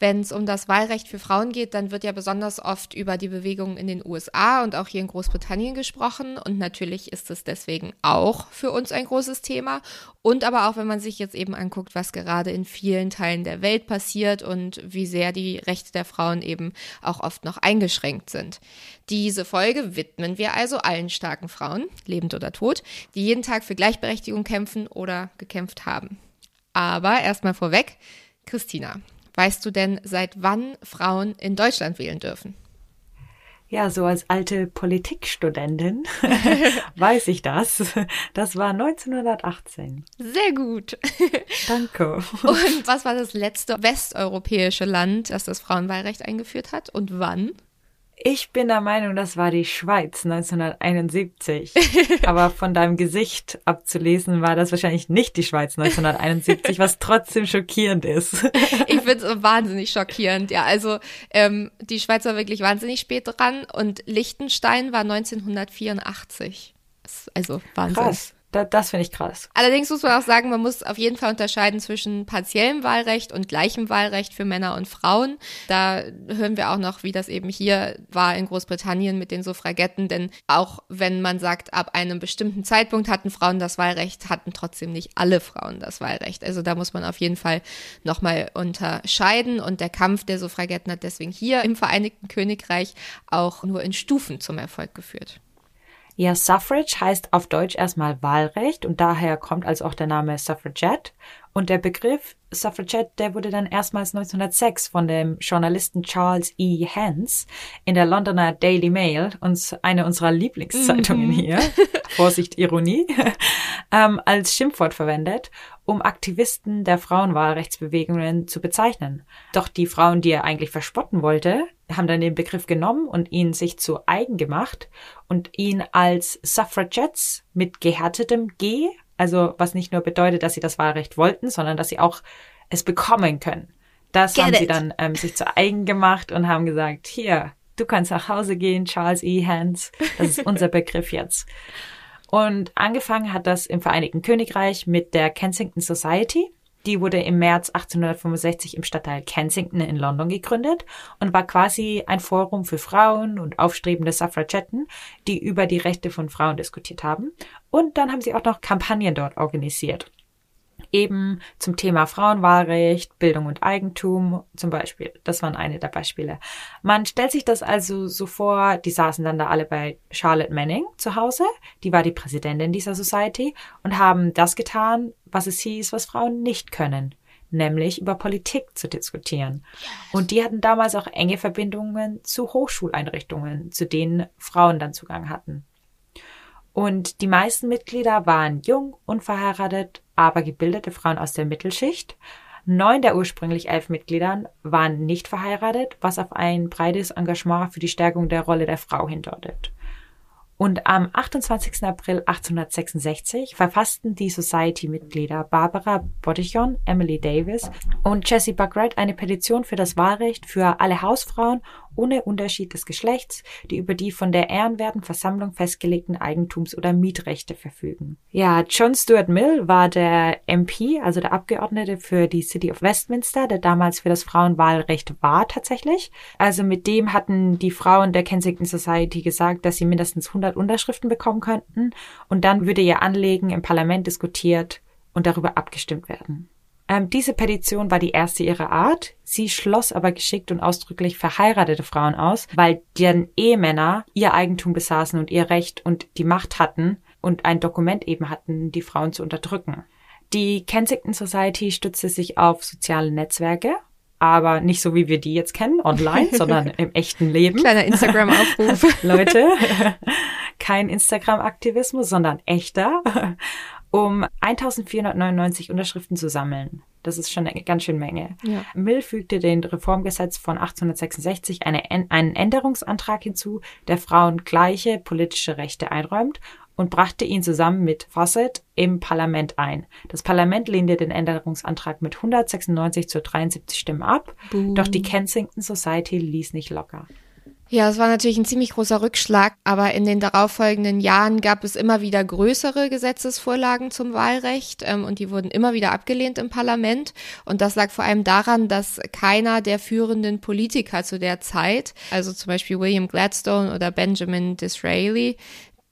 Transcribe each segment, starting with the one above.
Wenn es um das Wahlrecht für Frauen geht, dann wird ja besonders oft über die Bewegungen in den USA und auch hier in Großbritannien gesprochen. Und natürlich ist es deswegen auch für uns ein großes Thema. Und aber auch, wenn man sich jetzt eben anguckt, was gerade in vielen Teilen der Welt passiert und wie sehr die Rechte der Frauen eben auch oft noch eingeschränkt sind. Diese Folge widmen wir also allen starken Frauen, lebend oder tot, die jeden Tag für Gleichberechtigung kämpfen oder gekämpft haben. Aber erstmal vorweg, Christina, Weißt du denn, seit wann Frauen in Deutschland wählen dürfen? Ja, so als alte Politikstudentin weiß ich das. Das war 1918. Sehr gut. Danke. Und was war das letzte westeuropäische Land, das das Frauenwahlrecht eingeführt hat und wann? Ich bin der Meinung, das war die Schweiz 1971. Aber von deinem Gesicht abzulesen war das wahrscheinlich nicht die Schweiz 1971, was trotzdem schockierend ist. ich finde es wahnsinnig schockierend. Ja, also ähm, die Schweiz war wirklich wahnsinnig spät dran und Liechtenstein war 1984. Also Wahnsinn. Krass. Da, das finde ich krass. Allerdings muss man auch sagen, man muss auf jeden Fall unterscheiden zwischen partiellem Wahlrecht und gleichem Wahlrecht für Männer und Frauen. Da hören wir auch noch, wie das eben hier war in Großbritannien mit den Suffragetten. Denn auch wenn man sagt, ab einem bestimmten Zeitpunkt hatten Frauen das Wahlrecht, hatten trotzdem nicht alle Frauen das Wahlrecht. Also da muss man auf jeden Fall nochmal unterscheiden. Und der Kampf der Suffragetten hat deswegen hier im Vereinigten Königreich auch nur in Stufen zum Erfolg geführt. Ja, Suffrage heißt auf Deutsch erstmal Wahlrecht und daher kommt also auch der Name Suffragette. Und der Begriff Suffragette, der wurde dann erstmals 1906 von dem Journalisten Charles E. Hens in der Londoner Daily Mail, uns eine unserer Lieblingszeitungen mhm. hier, Vorsicht Ironie, ähm, als Schimpfwort verwendet, um Aktivisten der Frauenwahlrechtsbewegungen zu bezeichnen. Doch die Frauen, die er eigentlich verspotten wollte, haben dann den Begriff genommen und ihn sich zu eigen gemacht und ihn als Suffragettes mit gehärtetem G, also was nicht nur bedeutet, dass sie das Wahlrecht wollten, sondern dass sie auch es bekommen können. Das Get haben it. sie dann ähm, sich zu eigen gemacht und haben gesagt, hier, du kannst nach Hause gehen, Charles E. Hans, das ist unser Begriff jetzt. Und angefangen hat das im Vereinigten Königreich mit der Kensington Society. Die wurde im März 1865 im Stadtteil Kensington in London gegründet und war quasi ein Forum für Frauen und aufstrebende Suffragetten, die über die Rechte von Frauen diskutiert haben. Und dann haben sie auch noch Kampagnen dort organisiert eben zum Thema Frauenwahlrecht, Bildung und Eigentum zum Beispiel. Das waren eine der Beispiele. Man stellt sich das also so vor, die saßen dann da alle bei Charlotte Manning zu Hause, die war die Präsidentin dieser Society und haben das getan, was es hieß, was Frauen nicht können nämlich über Politik zu diskutieren. Und die hatten damals auch enge Verbindungen zu Hochschuleinrichtungen, zu denen Frauen dann Zugang hatten. Und die meisten Mitglieder waren jung, unverheiratet, aber gebildete Frauen aus der Mittelschicht. Neun der ursprünglich elf Mitgliedern waren nicht verheiratet, was auf ein breites Engagement für die Stärkung der Rolle der Frau hindeutet. Und am 28. April 1866 verfassten die Society-Mitglieder Barbara Bodichon, Emily Davis und Jessie Buckright eine Petition für das Wahlrecht für alle Hausfrauen ohne Unterschied des Geschlechts, die über die von der ehrenwerten Versammlung festgelegten Eigentums- oder Mietrechte verfügen. Ja, John Stuart Mill war der MP, also der Abgeordnete für die City of Westminster, der damals für das Frauenwahlrecht war tatsächlich. Also mit dem hatten die Frauen der Kensington Society gesagt, dass sie mindestens 100 Unterschriften bekommen könnten und dann würde ihr Anliegen im Parlament diskutiert und darüber abgestimmt werden. Ähm, diese Petition war die erste ihrer Art. Sie schloss aber geschickt und ausdrücklich verheiratete Frauen aus, weil deren Ehemänner ihr Eigentum besaßen und ihr Recht und die Macht hatten und ein Dokument eben hatten, die Frauen zu unterdrücken. Die Kensington Society stützte sich auf soziale Netzwerke, aber nicht so wie wir die jetzt kennen, online, sondern im echten Leben. Kleiner Instagram-Aufruf. Leute, kein Instagram-Aktivismus, sondern echter um 1499 Unterschriften zu sammeln. Das ist schon eine ganz schön Menge. Ja. Mill fügte den Reformgesetz von 1866 eine, einen Änderungsantrag hinzu, der Frauen gleiche politische Rechte einräumt und brachte ihn zusammen mit Fawcett im Parlament ein. Das Parlament lehnte den Änderungsantrag mit 196 zu 73 Stimmen ab, Boom. doch die Kensington Society ließ nicht locker. Ja, es war natürlich ein ziemlich großer Rückschlag, aber in den darauffolgenden Jahren gab es immer wieder größere Gesetzesvorlagen zum Wahlrecht ähm, und die wurden immer wieder abgelehnt im Parlament. Und das lag vor allem daran, dass keiner der führenden Politiker zu der Zeit, also zum Beispiel William Gladstone oder Benjamin Disraeli,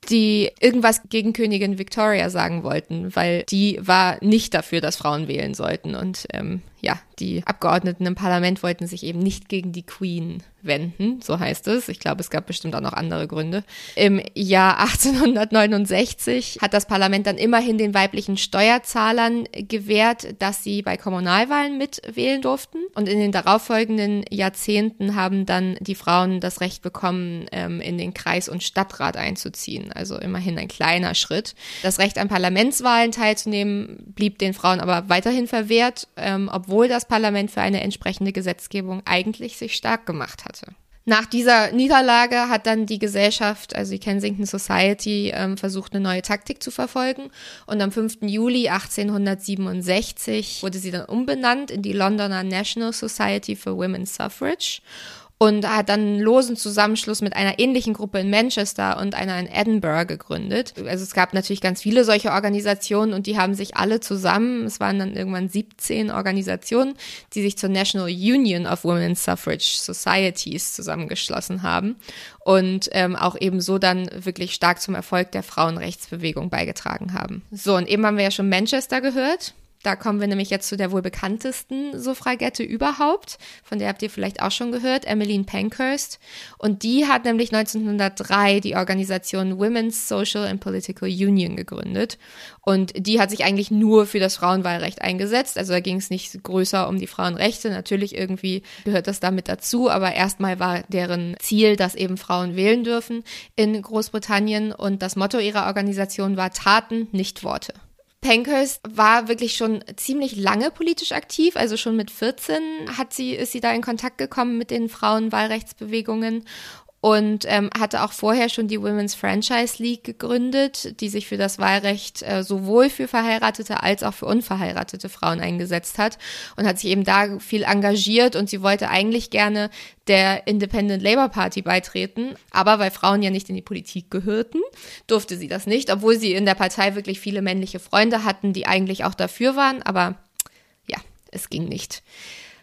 die irgendwas gegen Königin Victoria sagen wollten, weil die war nicht dafür, dass Frauen wählen sollten. Und ähm, ja, die Abgeordneten im Parlament wollten sich eben nicht gegen die Queen wenden, so heißt es. Ich glaube, es gab bestimmt auch noch andere Gründe. Im Jahr 1869 hat das Parlament dann immerhin den weiblichen Steuerzahlern gewährt, dass sie bei Kommunalwahlen mitwählen durften. Und in den darauffolgenden Jahrzehnten haben dann die Frauen das Recht bekommen, ähm, in den Kreis- und Stadtrat einzuziehen. Also immerhin ein kleiner Schritt. Das Recht an Parlamentswahlen teilzunehmen blieb den Frauen aber weiterhin verwehrt, ähm, obwohl das Parlament für eine entsprechende Gesetzgebung eigentlich sich stark gemacht hatte. Nach dieser Niederlage hat dann die Gesellschaft, also die Kensington Society, ähm, versucht, eine neue Taktik zu verfolgen. Und am 5. Juli 1867 wurde sie dann umbenannt in die Londoner National Society for Women's Suffrage und hat dann einen losen Zusammenschluss mit einer ähnlichen Gruppe in Manchester und einer in Edinburgh gegründet. Also es gab natürlich ganz viele solche Organisationen und die haben sich alle zusammen, es waren dann irgendwann 17 Organisationen, die sich zur National Union of Women's Suffrage Societies zusammengeschlossen haben und ähm, auch eben so dann wirklich stark zum Erfolg der Frauenrechtsbewegung beigetragen haben. So, und eben haben wir ja schon Manchester gehört. Da kommen wir nämlich jetzt zu der wohl bekanntesten Suffragette überhaupt. Von der habt ihr vielleicht auch schon gehört, Emmeline Pankhurst. Und die hat nämlich 1903 die Organisation Women's Social and Political Union gegründet. Und die hat sich eigentlich nur für das Frauenwahlrecht eingesetzt. Also da ging es nicht größer um die Frauenrechte. Natürlich irgendwie gehört das damit dazu. Aber erstmal war deren Ziel, dass eben Frauen wählen dürfen in Großbritannien. Und das Motto ihrer Organisation war Taten, nicht Worte. Pankhurst war wirklich schon ziemlich lange politisch aktiv, also schon mit 14 hat sie, ist sie da in Kontakt gekommen mit den Frauenwahlrechtsbewegungen und ähm, hatte auch vorher schon die Women's Franchise League gegründet, die sich für das Wahlrecht äh, sowohl für verheiratete als auch für unverheiratete Frauen eingesetzt hat und hat sich eben da viel engagiert und sie wollte eigentlich gerne der Independent Labour Party beitreten, aber weil Frauen ja nicht in die Politik gehörten, durfte sie das nicht, obwohl sie in der Partei wirklich viele männliche Freunde hatten, die eigentlich auch dafür waren, aber ja, es ging nicht.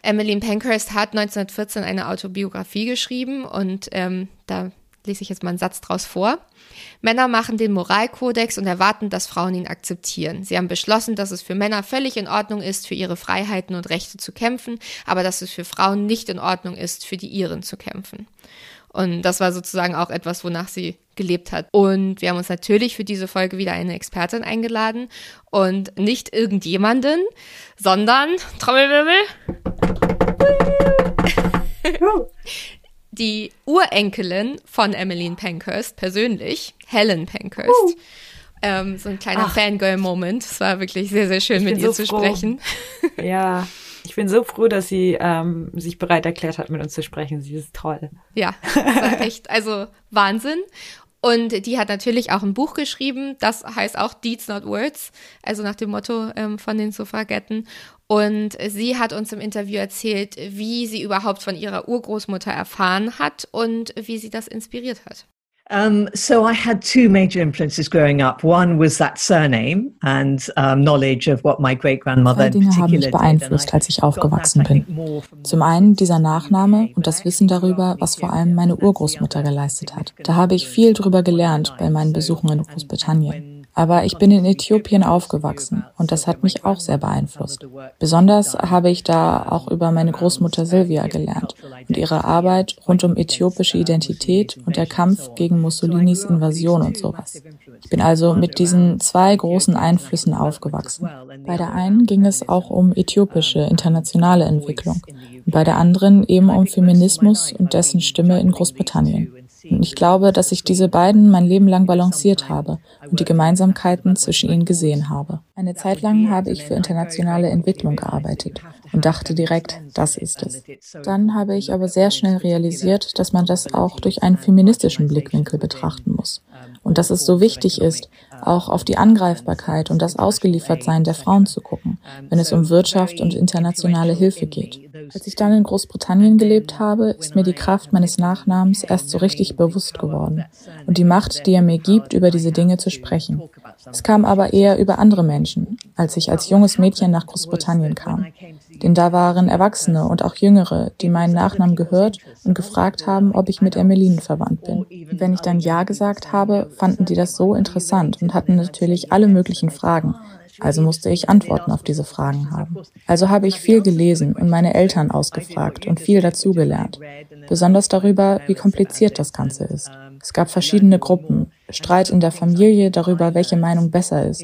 Emmeline Pankhurst hat 1914 eine Autobiografie geschrieben und ähm, da lese ich jetzt mal einen Satz draus vor. Männer machen den Moralkodex und erwarten, dass Frauen ihn akzeptieren. Sie haben beschlossen, dass es für Männer völlig in Ordnung ist, für ihre Freiheiten und Rechte zu kämpfen, aber dass es für Frauen nicht in Ordnung ist, für die ihren zu kämpfen. Und das war sozusagen auch etwas, wonach sie gelebt hat. Und wir haben uns natürlich für diese Folge wieder eine Expertin eingeladen und nicht irgendjemanden, sondern Trommelwirbel. die Urenkelin von Emmeline Pankhurst persönlich, Helen Pankhurst. Uh. Ähm, so ein kleiner Fangirl-Moment. Es war wirklich sehr, sehr schön, mit ihr so zu froh. sprechen. Ja, ich bin so froh, dass sie ähm, sich bereit erklärt hat, mit uns zu sprechen. Sie ist toll. Ja, war echt, also Wahnsinn. Und die hat natürlich auch ein Buch geschrieben, das heißt auch Deeds Not Words, also nach dem Motto ähm, von den Suffragetten. Und sie hat uns im Interview erzählt, wie sie überhaupt von ihrer Urgroßmutter erfahren hat und wie sie das inspiriert hat. Um, so I had two major influences growing up. One was that surname and um, knowledge of what my great grandmother. Dinge haben mich beeinflusst, als ich aufgewachsen bin. Zum einen dieser Nachname und das Wissen darüber, was vor allem meine Urgroßmutter geleistet hat. Da habe ich viel drüber gelernt bei meinen Besuchen in Großbritannien. Aber ich bin in Äthiopien aufgewachsen und das hat mich auch sehr beeinflusst. Besonders habe ich da auch über meine Großmutter Silvia gelernt und ihre Arbeit rund um äthiopische Identität und der Kampf gegen Mussolinis Invasion und sowas. Ich bin also mit diesen zwei großen Einflüssen aufgewachsen. Bei der einen ging es auch um äthiopische internationale Entwicklung und bei der anderen eben um Feminismus und dessen Stimme in Großbritannien. Und ich glaube, dass ich diese beiden mein Leben lang balanciert habe und die Gemeinsamkeiten zwischen ihnen gesehen habe. Eine Zeit lang habe ich für internationale Entwicklung gearbeitet und dachte direkt, das ist es. Dann habe ich aber sehr schnell realisiert, dass man das auch durch einen feministischen Blickwinkel betrachten muss. Und dass es so wichtig ist, auch auf die Angreifbarkeit und das Ausgeliefertsein der Frauen zu gucken, wenn es um Wirtschaft und internationale Hilfe geht. Als ich dann in Großbritannien gelebt habe, ist mir die Kraft meines Nachnamens erst so richtig bewusst geworden und die Macht, die er mir gibt, über diese Dinge zu sprechen. Es kam aber eher über andere Menschen, als ich als junges Mädchen nach Großbritannien kam. Denn da waren Erwachsene und auch Jüngere, die meinen Nachnamen gehört und gefragt haben, ob ich mit Emmeline verwandt bin. Wenn ich dann Ja gesagt habe, fanden die das so interessant und hatten natürlich alle möglichen Fragen. Also musste ich Antworten auf diese Fragen haben. Also habe ich viel gelesen und meine Eltern ausgefragt und viel dazugelernt. Besonders darüber, wie kompliziert das Ganze ist. Es gab verschiedene Gruppen, Streit in der Familie darüber, welche Meinung besser ist,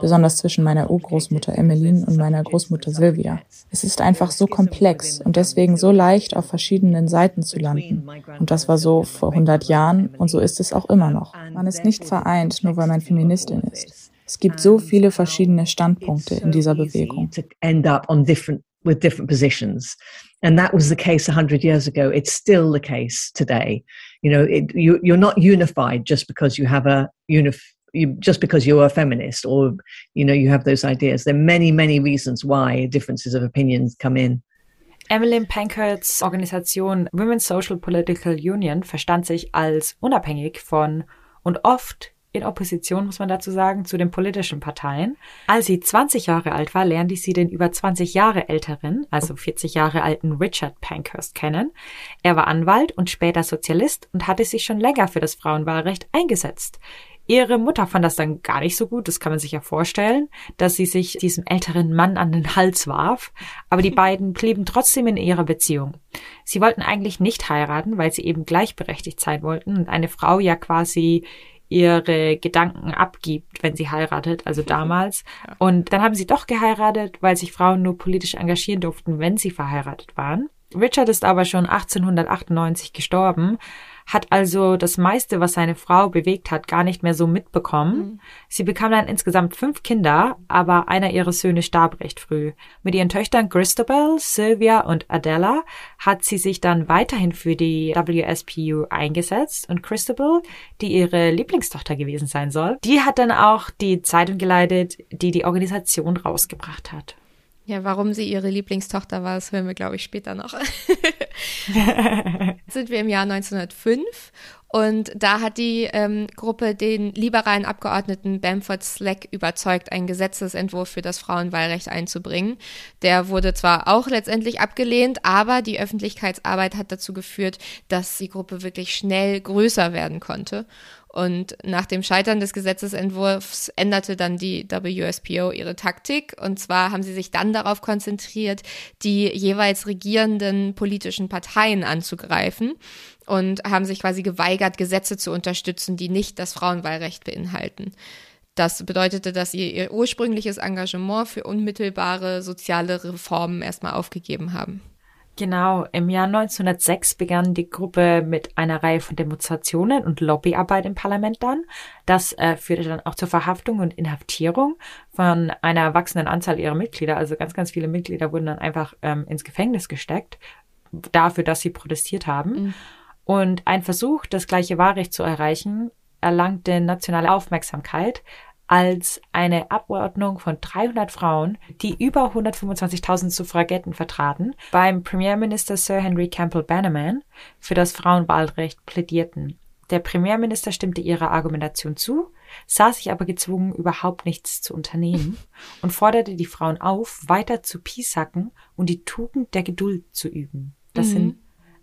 besonders zwischen meiner Urgroßmutter Emmeline und meiner Großmutter Sylvia. Es ist einfach so komplex und deswegen so leicht auf verschiedenen Seiten zu landen. Und das war so vor 100 Jahren und so ist es auch immer noch. Man ist nicht vereint, nur weil man Feministin ist. Es gibt so viele verschiedene Standpunkte in dieser Bewegung. And that was the case 100 years ago. It's still the case today. You know, it, you, you're not unified just because you have a unif you, just because you're a feminist or you know you have those ideas. There are many, many reasons why differences of opinions come in. Emmeline Pankhursts Organisation Women's Social Political Union verstand sich als unabhängig von und oft in Opposition, muss man dazu sagen, zu den politischen Parteien. Als sie 20 Jahre alt war, lernte sie den über 20 Jahre älteren, also 40 Jahre alten Richard Pankhurst kennen. Er war Anwalt und später Sozialist und hatte sich schon länger für das Frauenwahlrecht eingesetzt. Ihre Mutter fand das dann gar nicht so gut, das kann man sich ja vorstellen, dass sie sich diesem älteren Mann an den Hals warf, aber die beiden blieben trotzdem in ihrer Beziehung. Sie wollten eigentlich nicht heiraten, weil sie eben gleichberechtigt sein wollten und eine Frau ja quasi ihre Gedanken abgibt, wenn sie heiratet, also damals. Und dann haben sie doch geheiratet, weil sich Frauen nur politisch engagieren durften, wenn sie verheiratet waren. Richard ist aber schon 1898 gestorben, hat also das meiste, was seine Frau bewegt hat, gar nicht mehr so mitbekommen. Mhm. Sie bekam dann insgesamt fünf Kinder, aber einer ihrer Söhne starb recht früh. Mit ihren Töchtern Christabel, Sylvia und Adela hat sie sich dann weiterhin für die WSPU eingesetzt und Christabel, die ihre Lieblingstochter gewesen sein soll, die hat dann auch die Zeitung geleitet, die die Organisation rausgebracht hat. Ja, warum sie ihre Lieblingstochter war, das hören wir, glaube ich, später noch. Sind wir im Jahr 1905 und da hat die ähm, Gruppe den liberalen Abgeordneten Bamford Slack überzeugt, einen Gesetzesentwurf für das Frauenwahlrecht einzubringen. Der wurde zwar auch letztendlich abgelehnt, aber die Öffentlichkeitsarbeit hat dazu geführt, dass die Gruppe wirklich schnell größer werden konnte. Und nach dem Scheitern des Gesetzesentwurfs änderte dann die WSPO ihre Taktik. Und zwar haben sie sich dann darauf konzentriert, die jeweils regierenden politischen Parteien anzugreifen und haben sich quasi geweigert, Gesetze zu unterstützen, die nicht das Frauenwahlrecht beinhalten. Das bedeutete, dass sie ihr ursprüngliches Engagement für unmittelbare soziale Reformen erstmal aufgegeben haben. Genau, im Jahr 1906 begann die Gruppe mit einer Reihe von Demonstrationen und Lobbyarbeit im Parlament dann. Das äh, führte dann auch zur Verhaftung und Inhaftierung von einer wachsenden Anzahl ihrer Mitglieder. Also ganz, ganz viele Mitglieder wurden dann einfach ähm, ins Gefängnis gesteckt dafür, dass sie protestiert haben. Mhm. Und ein Versuch, das gleiche Wahlrecht zu erreichen, erlangte nationale Aufmerksamkeit, als eine Abordnung von 300 Frauen, die über 125.000 Suffragetten vertraten, beim Premierminister Sir Henry Campbell Bannerman für das Frauenwahlrecht plädierten. Der Premierminister stimmte ihrer Argumentation zu, sah sich aber gezwungen, überhaupt nichts zu unternehmen und forderte die Frauen auf, weiter zu piesacken und die Tugend der Geduld zu üben. Das mhm. sind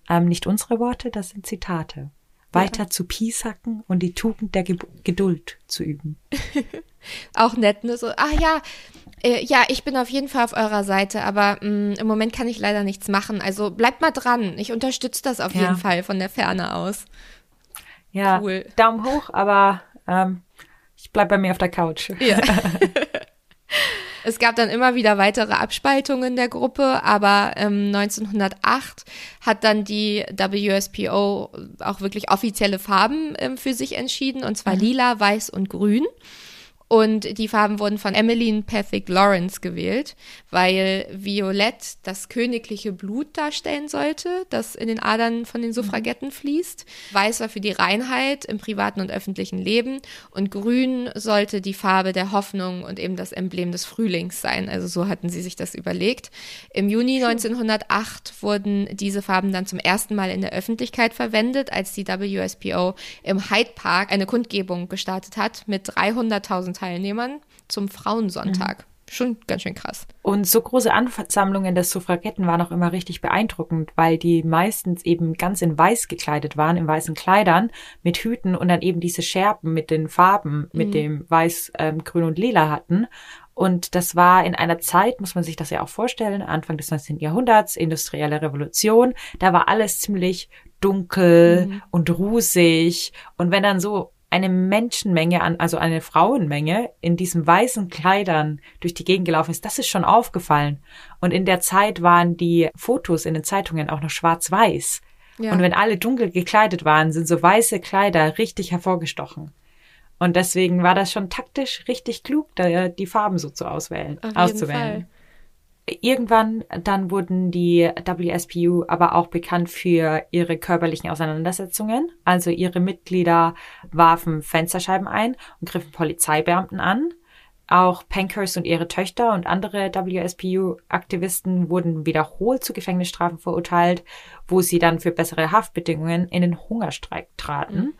ähm, nicht unsere Worte, das sind Zitate weiter ja. zu piesacken und die Tugend der Ge Geduld zu üben. Auch nett, ne? So, ah ja, äh, ja, ich bin auf jeden Fall auf eurer Seite, aber mh, mm, im Moment kann ich leider nichts machen. Also bleibt mal dran. Ich unterstütze das auf ja. jeden Fall von der Ferne aus. Ja, cool. Daumen hoch, aber ähm, ich bleib bei mir auf der Couch. Ja. Es gab dann immer wieder weitere Abspaltungen der Gruppe, aber ähm, 1908 hat dann die WSPO auch wirklich offizielle Farben ähm, für sich entschieden, und zwar mhm. lila, weiß und grün. Und die Farben wurden von Emmeline Pethick Lawrence gewählt, weil Violett das königliche Blut darstellen sollte, das in den Adern von den Suffragetten fließt. Weiß war für die Reinheit im privaten und öffentlichen Leben und grün sollte die Farbe der Hoffnung und eben das Emblem des Frühlings sein. Also so hatten sie sich das überlegt. Im Juni 1908 wurden diese Farben dann zum ersten Mal in der Öffentlichkeit verwendet, als die WSPO im Hyde Park eine Kundgebung gestartet hat mit 300.000 Teilnehmern zum Frauensonntag. Mhm. Schon ganz schön krass. Und so große Ansammlungen der Suffragetten waren auch immer richtig beeindruckend, weil die meistens eben ganz in weiß gekleidet waren, in weißen Kleidern, mit Hüten und dann eben diese Scherben mit den Farben, mit mhm. dem Weiß, ähm, Grün und Lila hatten. Und das war in einer Zeit, muss man sich das ja auch vorstellen, Anfang des 19. Jahrhunderts, industrielle Revolution, da war alles ziemlich dunkel mhm. und rußig. Und wenn dann so eine Menschenmenge an, also eine Frauenmenge in diesen weißen Kleidern durch die Gegend gelaufen ist, das ist schon aufgefallen. Und in der Zeit waren die Fotos in den Zeitungen auch noch schwarz-weiß. Ja. Und wenn alle dunkel gekleidet waren, sind so weiße Kleider richtig hervorgestochen. Und deswegen war das schon taktisch richtig klug, da die Farben so zu auswählen, auszuwählen. Fall. Irgendwann dann wurden die WSPU aber auch bekannt für ihre körperlichen Auseinandersetzungen. Also ihre Mitglieder warfen Fensterscheiben ein und griffen Polizeibeamten an. Auch Pankhurst und ihre Töchter und andere WSPU-Aktivisten wurden wiederholt zu Gefängnisstrafen verurteilt, wo sie dann für bessere Haftbedingungen in den Hungerstreik traten mhm.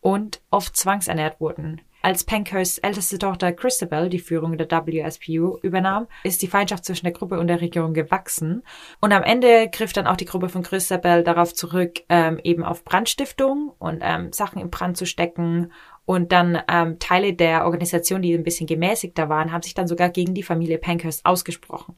und oft zwangsernährt wurden. Als Pankhursts älteste Tochter Christabel die Führung der WSPU übernahm, ist die Feindschaft zwischen der Gruppe und der Regierung gewachsen. Und am Ende griff dann auch die Gruppe von Christabel darauf zurück, ähm, eben auf Brandstiftung und ähm, Sachen in Brand zu stecken. Und dann ähm, Teile der Organisation, die ein bisschen gemäßigter waren, haben sich dann sogar gegen die Familie Pankhurst ausgesprochen.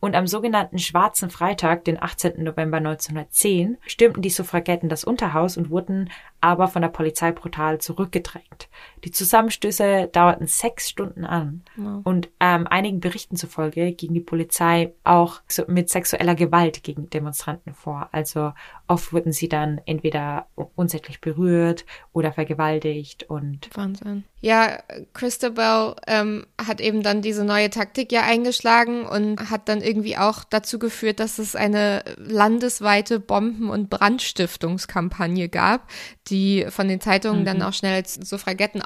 Und am sogenannten Schwarzen Freitag, den 18. November 1910, stürmten die Suffragetten das Unterhaus und wurden aber von der Polizei brutal zurückgedrängt. Die Zusammenstöße dauerten sechs Stunden an wow. und ähm, einigen Berichten zufolge ging die Polizei auch so mit sexueller Gewalt gegen Demonstranten vor. Also oft wurden sie dann entweder unsäglich berührt oder vergewaltigt und Wahnsinn. Ja, Christabel ähm, hat eben dann diese neue Taktik ja eingeschlagen und hat dann irgendwie auch dazu geführt, dass es eine landesweite Bomben- und Brandstiftungskampagne gab, die von den Zeitungen mhm. dann auch schnell als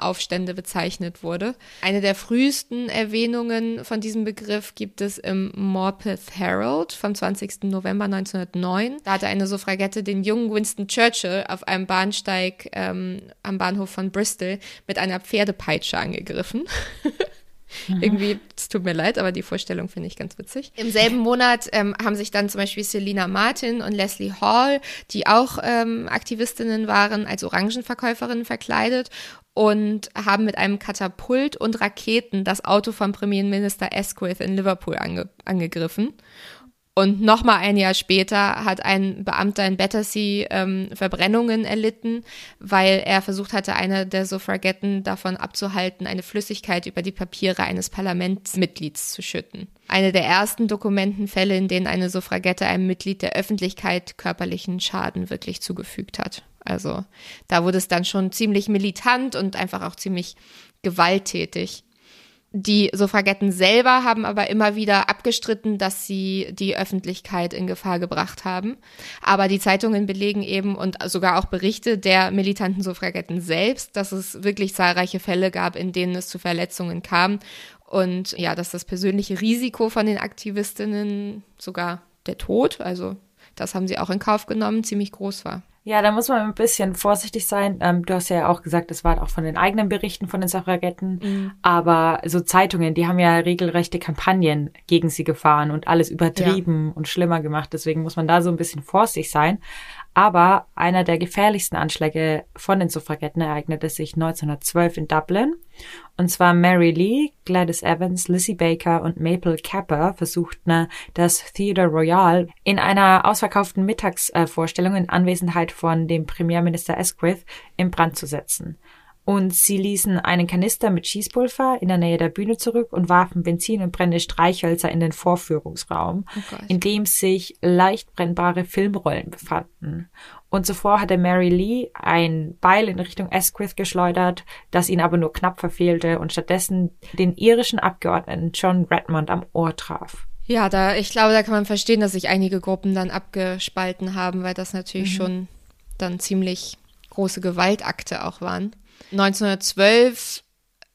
Suffragettenaufstände bezeichnet wurde. Eine der frühesten Erwähnungen von diesem Begriff gibt es im Morpeth Herald vom 20. November 1909. Da hatte eine Suffragette den jungen Winston Churchill auf einem Bahnsteig ähm, am Bahnhof von Bristol mit einer Pferdepeitsche angegriffen. Mhm. Irgendwie, es tut mir leid, aber die Vorstellung finde ich ganz witzig. Im selben Monat ähm, haben sich dann zum Beispiel Selina Martin und Leslie Hall, die auch ähm, Aktivistinnen waren, als Orangenverkäuferinnen verkleidet und haben mit einem Katapult und Raketen das Auto von Premierminister Asquith in Liverpool ange angegriffen. Und nochmal ein Jahr später hat ein Beamter in Battersea ähm, Verbrennungen erlitten, weil er versucht hatte, eine der Suffragetten davon abzuhalten, eine Flüssigkeit über die Papiere eines Parlamentsmitglieds zu schütten. Eine der ersten Dokumentenfälle, in denen eine Suffragette einem Mitglied der Öffentlichkeit körperlichen Schaden wirklich zugefügt hat. Also da wurde es dann schon ziemlich militant und einfach auch ziemlich gewalttätig. Die Suffragetten selber haben aber immer wieder abgestritten, dass sie die Öffentlichkeit in Gefahr gebracht haben. Aber die Zeitungen belegen eben und sogar auch Berichte der militanten Suffragetten selbst, dass es wirklich zahlreiche Fälle gab, in denen es zu Verletzungen kam und ja, dass das persönliche Risiko von den Aktivistinnen, sogar der Tod, also das haben sie auch in Kauf genommen, ziemlich groß war. Ja, da muss man ein bisschen vorsichtig sein. Ähm, du hast ja auch gesagt, das war auch von den eigenen Berichten von den Suffragetten. Mhm. Aber so Zeitungen, die haben ja regelrechte Kampagnen gegen sie gefahren und alles übertrieben ja. und schlimmer gemacht. Deswegen muss man da so ein bisschen vorsichtig sein. Aber einer der gefährlichsten Anschläge von den Suffragetten ereignete sich 1912 in Dublin. Und zwar Mary Lee, Gladys Evans, Lizzie Baker und Maple Capper versuchten das Theatre Royal in einer ausverkauften Mittagsvorstellung in Anwesenheit von dem Premierminister Asquith in Brand zu setzen. Und sie ließen einen Kanister mit Schießpulver in der Nähe der Bühne zurück und warfen Benzin und brennende Streichhölzer in den Vorführungsraum, oh in dem sich leicht brennbare Filmrollen befanden. Und zuvor hatte Mary Lee ein Beil in Richtung Asquith geschleudert, das ihn aber nur knapp verfehlte und stattdessen den irischen Abgeordneten John Redmond am Ohr traf. Ja, da, ich glaube, da kann man verstehen, dass sich einige Gruppen dann abgespalten haben, weil das natürlich mhm. schon dann ziemlich große Gewaltakte auch waren. 1912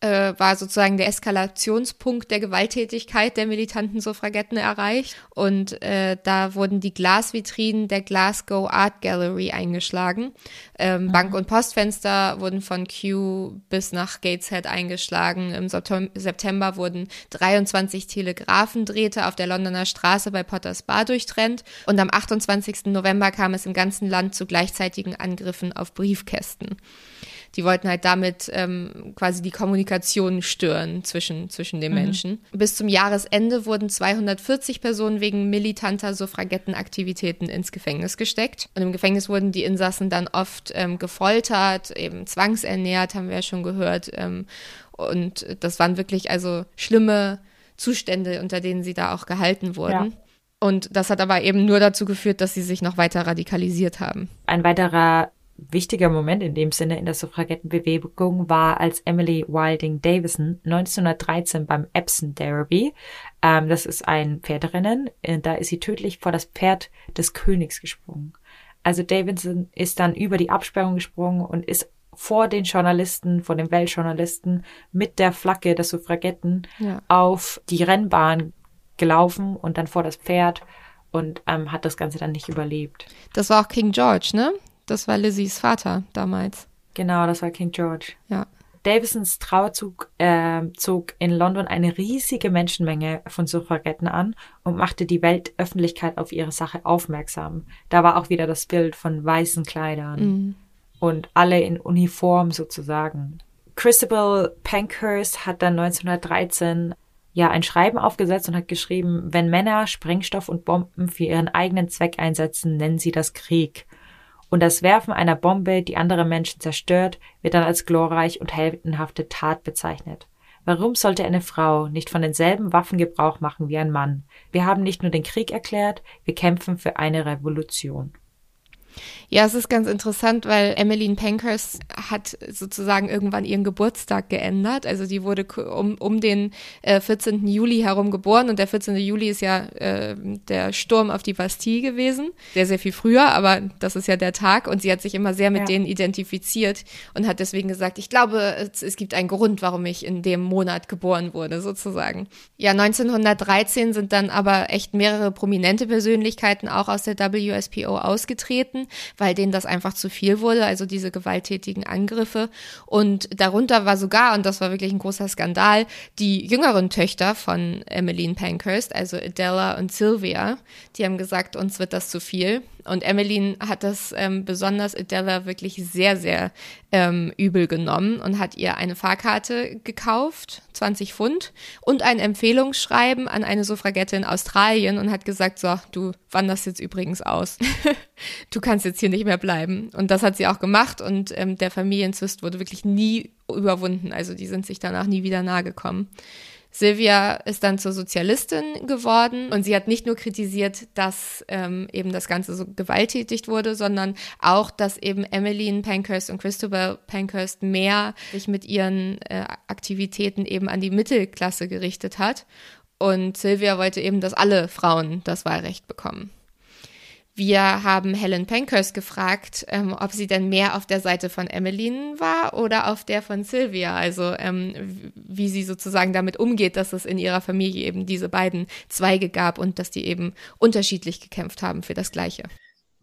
äh, war sozusagen der Eskalationspunkt der Gewalttätigkeit der militanten Suffragetten erreicht. Und äh, da wurden die Glasvitrinen der Glasgow Art Gallery eingeschlagen. Ähm, mhm. Bank- und Postfenster wurden von Kew bis nach Gateshead eingeschlagen. Im September wurden 23 Telegraphendrähte auf der Londoner Straße bei Potters Bar durchtrennt. Und am 28. November kam es im ganzen Land zu gleichzeitigen Angriffen auf Briefkästen die wollten halt damit ähm, quasi die Kommunikation stören zwischen, zwischen den mhm. Menschen. Bis zum Jahresende wurden 240 Personen wegen militanter Suffragettenaktivitäten ins Gefängnis gesteckt. Und im Gefängnis wurden die Insassen dann oft ähm, gefoltert, eben zwangsernährt, haben wir ja schon gehört. Ähm, und das waren wirklich also schlimme Zustände, unter denen sie da auch gehalten wurden. Ja. Und das hat aber eben nur dazu geführt, dass sie sich noch weiter radikalisiert haben. Ein weiterer wichtiger Moment in dem Sinne in der Suffragettenbewegung war, als Emily Wilding Davison 1913 beim Epsom Derby, ähm, das ist ein Pferderennen, äh, da ist sie tödlich vor das Pferd des Königs gesprungen. Also Davison ist dann über die Absperrung gesprungen und ist vor den Journalisten, vor den Weltjournalisten mit der Flagge der Suffragetten ja. auf die Rennbahn gelaufen und dann vor das Pferd und ähm, hat das Ganze dann nicht überlebt. Das war auch King George, ne? Das war Lizzies Vater damals. Genau, das war King George. Ja. Davisons Trauerzug äh, zog in London eine riesige Menschenmenge von Suffragetten an und machte die Weltöffentlichkeit auf ihre Sache aufmerksam. Da war auch wieder das Bild von weißen Kleidern mhm. und alle in Uniform sozusagen. Christabel Pankhurst hat dann 1913 ja ein Schreiben aufgesetzt und hat geschrieben, wenn Männer Sprengstoff und Bomben für ihren eigenen Zweck einsetzen, nennen sie das Krieg und das Werfen einer Bombe, die andere Menschen zerstört, wird dann als glorreich und heldenhafte Tat bezeichnet. Warum sollte eine Frau nicht von denselben Waffen Gebrauch machen wie ein Mann? Wir haben nicht nur den Krieg erklärt, wir kämpfen für eine Revolution. Ja, es ist ganz interessant, weil Emmeline Pankhurst hat sozusagen irgendwann ihren Geburtstag geändert. Also die wurde um, um den äh, 14. Juli herum geboren und der 14. Juli ist ja äh, der Sturm auf die Bastille gewesen. Sehr, sehr viel früher, aber das ist ja der Tag und sie hat sich immer sehr mit ja. denen identifiziert und hat deswegen gesagt, ich glaube, es, es gibt einen Grund, warum ich in dem Monat geboren wurde, sozusagen. Ja, 1913 sind dann aber echt mehrere prominente Persönlichkeiten auch aus der WSPO ausgetreten weil denen das einfach zu viel wurde, also diese gewalttätigen Angriffe. Und darunter war sogar, und das war wirklich ein großer Skandal, die jüngeren Töchter von Emmeline Pankhurst, also Adela und Sylvia, die haben gesagt, uns wird das zu viel. Und Emmeline hat das ähm, besonders Adela wirklich sehr, sehr ähm, übel genommen und hat ihr eine Fahrkarte gekauft, 20 Pfund, und ein Empfehlungsschreiben an eine Suffragette in Australien und hat gesagt, so, du wanderst jetzt übrigens aus. du kannst jetzt hier nicht mehr bleiben. Und das hat sie auch gemacht und ähm, der Familienzwist wurde wirklich nie überwunden. Also die sind sich danach nie wieder nahe gekommen. Sylvia ist dann zur Sozialistin geworden und sie hat nicht nur kritisiert, dass ähm, eben das Ganze so gewalttätig wurde, sondern auch, dass eben Emmeline Pankhurst und Christopher Pankhurst mehr sich mit ihren äh, Aktivitäten eben an die Mittelklasse gerichtet hat. Und Sylvia wollte eben, dass alle Frauen das Wahlrecht bekommen. Wir haben Helen Pankhurst gefragt, ähm, ob sie denn mehr auf der Seite von Emmeline war oder auf der von Sylvia. Also ähm, wie sie sozusagen damit umgeht, dass es in ihrer Familie eben diese beiden Zweige gab und dass die eben unterschiedlich gekämpft haben für das Gleiche.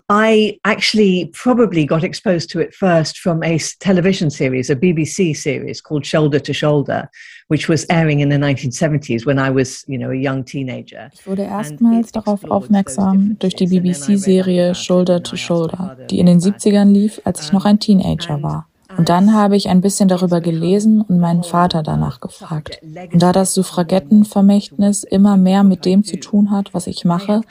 I actually probably got exposed to it first from a television series, a BBC series called Shoulder to Shoulder, which was airing in the 1970s when I was, you know, a young teenager. Ich wurde erstmals darauf aufmerksam durch die BBC-Serie Shoulder to oh, Shoulder, die in den 70ern lief, als ich noch ein Teenager war. Und dann habe ich ein bisschen darüber gelesen und meinen Vater danach gefragt. Und da das Suffragettenvermächtnis immer mehr mit dem zu tun hat, was ich mache,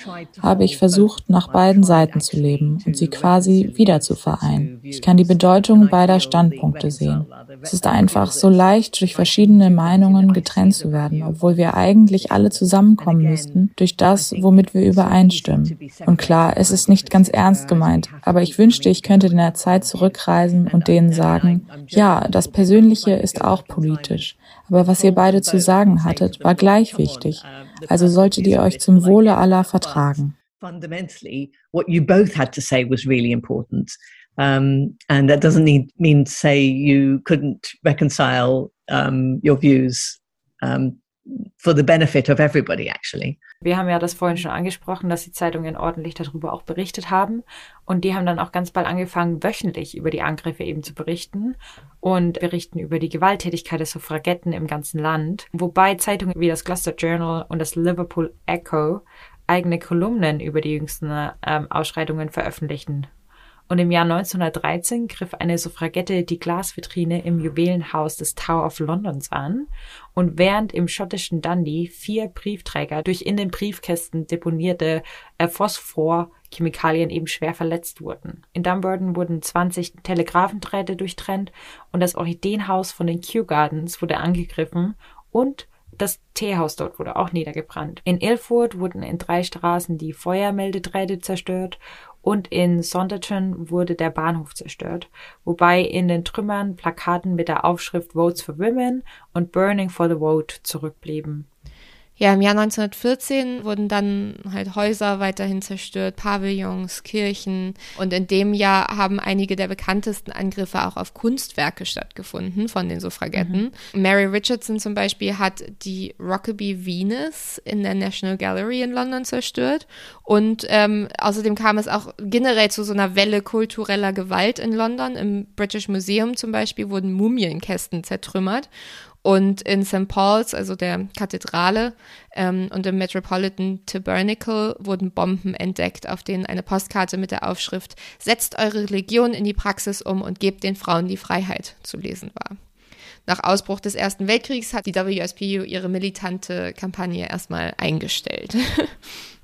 habe ich versucht, nach beiden Seiten zu leben und sie quasi wieder zu vereinen. Ich kann die Bedeutung beider Standpunkte sehen. Es ist einfach so leicht, durch verschiedene Meinungen getrennt zu werden, obwohl wir eigentlich alle zusammenkommen müssten durch das, womit wir übereinstimmen. Und klar, es ist nicht ganz ernst gemeint, aber ich wünschte, ich könnte in der Zeit zurückreisen und denen sagen, ja, das Persönliche ist auch politisch, aber was ihr beide zu sagen hattet, war gleich wichtig. Also solltet ihr euch zum Wohle aller vertragen. Fundamentally, what you both had to say was really important. Um, and that doesn't need, mean to say you couldn't reconcile um, your views um, for the benefit of everybody, actually. Wir haben ja das vorhin schon angesprochen, dass die Zeitungen ordentlich darüber auch berichtet haben. Und die haben dann auch ganz bald angefangen, wöchentlich über die Angriffe eben zu berichten und berichten über die Gewalttätigkeit der Suffragetten im ganzen Land. Wobei Zeitungen wie das Gloucester Journal und das Liverpool Echo eigene Kolumnen über die jüngsten ähm, Ausschreitungen veröffentlichten und im Jahr 1913 griff eine Suffragette die Glasvitrine im Juwelenhaus des Tower of Londons an und während im schottischen Dundee vier Briefträger durch in den Briefkästen deponierte äh, Phosphorchemikalien eben schwer verletzt wurden. In Dumbarton wurden 20 Telegraphendrähte durchtrennt und das Orchideenhaus von den Kew Gardens wurde angegriffen und das Teehaus dort wurde auch niedergebrannt. In Ilford wurden in drei Straßen die Feuermeldedrähte zerstört und in Saunderton wurde der Bahnhof zerstört, wobei in den Trümmern Plakaten mit der Aufschrift Votes for Women und Burning for the Vote zurückblieben. Ja, im Jahr 1914 wurden dann halt Häuser weiterhin zerstört, Pavillons, Kirchen. Und in dem Jahr haben einige der bekanntesten Angriffe auch auf Kunstwerke stattgefunden von den Suffragetten. Mhm. Mary Richardson zum Beispiel hat die Rockaby Venus in der National Gallery in London zerstört. Und ähm, außerdem kam es auch generell zu so einer Welle kultureller Gewalt in London. Im British Museum zum Beispiel wurden Mumienkästen zertrümmert. Und in St. Paul's, also der Kathedrale, ähm, und im Metropolitan Tabernacle wurden Bomben entdeckt, auf denen eine Postkarte mit der Aufschrift Setzt eure Religion in die Praxis um und gebt den Frauen die Freiheit zu lesen war. Nach Ausbruch des Ersten Weltkriegs hat die WSPU ihre militante Kampagne erstmal eingestellt.